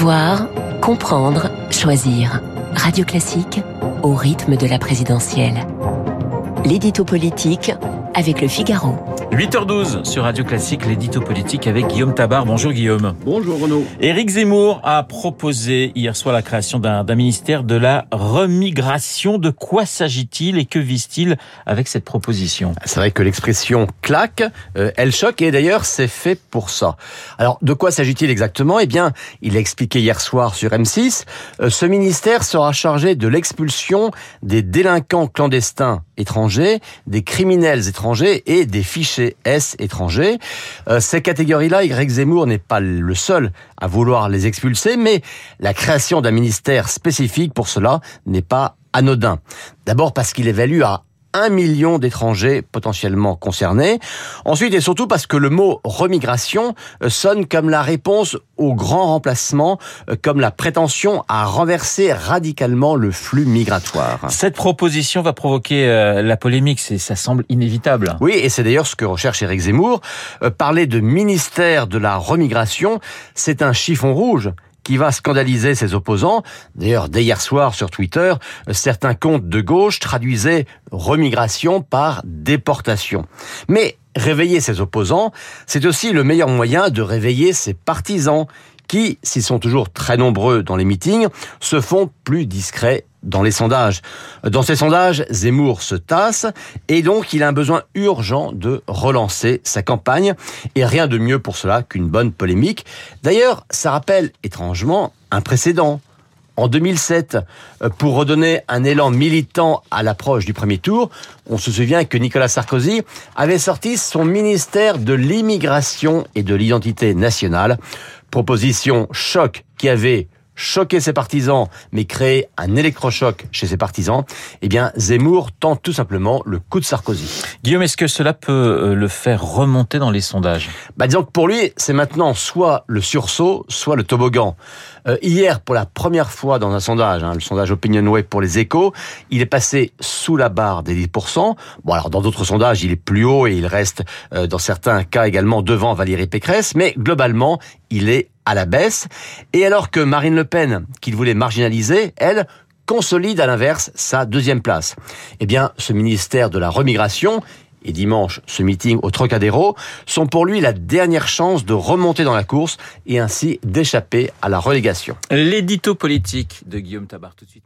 Savoir, comprendre, choisir. Radio Classique au rythme de la présidentielle. L'édito politique avec le Figaro. 8h12 sur Radio Classique, l'édito politique avec Guillaume Tabar. Bonjour Guillaume. Bonjour Renaud. Éric Zemmour a proposé hier soir la création d'un ministère de la remigration. De quoi s'agit-il et que vise-t-il avec cette proposition? C'est vrai que l'expression claque, euh, elle choque et d'ailleurs c'est fait pour ça. Alors de quoi s'agit-il exactement? Eh bien, il a expliqué hier soir sur M6, euh, ce ministère sera chargé de l'expulsion des délinquants clandestins étrangers, des criminels étrangers et des fichiers S étrangers. Euh, ces catégories-là, Y Zemmour n'est pas le seul à vouloir les expulser, mais la création d'un ministère spécifique pour cela n'est pas anodin. D'abord parce qu'il évalue à un million d'étrangers potentiellement concernés. Ensuite et surtout parce que le mot remigration euh, sonne comme la réponse au grand remplacement, euh, comme la prétention à renverser radicalement le flux migratoire. Cette proposition va provoquer euh, la polémique, ça semble inévitable. Oui, et c'est d'ailleurs ce que recherche Éric Zemmour. parler de ministère de la remigration, c'est un chiffon rouge qui va scandaliser ses opposants. D'ailleurs, dès hier soir sur Twitter, certains comptes de gauche traduisaient remigration par déportation. Mais réveiller ses opposants, c'est aussi le meilleur moyen de réveiller ses partisans qui, s'ils sont toujours très nombreux dans les meetings, se font plus discrets dans les sondages. Dans ces sondages, Zemmour se tasse et donc il a un besoin urgent de relancer sa campagne et rien de mieux pour cela qu'une bonne polémique. D'ailleurs, ça rappelle étrangement un précédent. En 2007, pour redonner un élan militant à l'approche du premier tour, on se souvient que Nicolas Sarkozy avait sorti son ministère de l'immigration et de l'identité nationale, proposition choc qui avait choquer ses partisans, mais créer un électrochoc chez ses partisans, eh bien, Zemmour tente tout simplement le coup de Sarkozy. Guillaume, est-ce que cela peut euh, le faire remonter dans les sondages? Bah, Disons que pour lui, c'est maintenant soit le sursaut, soit le toboggan. Euh, hier, pour la première fois dans un sondage, hein, le sondage Opinionway pour les échos, il est passé sous la barre des 10%. Bon, alors dans d'autres sondages, il est plus haut et il reste, euh, dans certains cas également, devant Valérie Pécresse, mais globalement, il est à la baisse. Et alors que Marine Le Pen, qu'il voulait marginaliser, elle, consolide à l'inverse sa deuxième place. Eh bien, ce ministère de la remigration et dimanche ce meeting au Trocadéro sont pour lui la dernière chance de remonter dans la course et ainsi d'échapper à la relégation. L'édito politique de Guillaume Tabar tout de suite.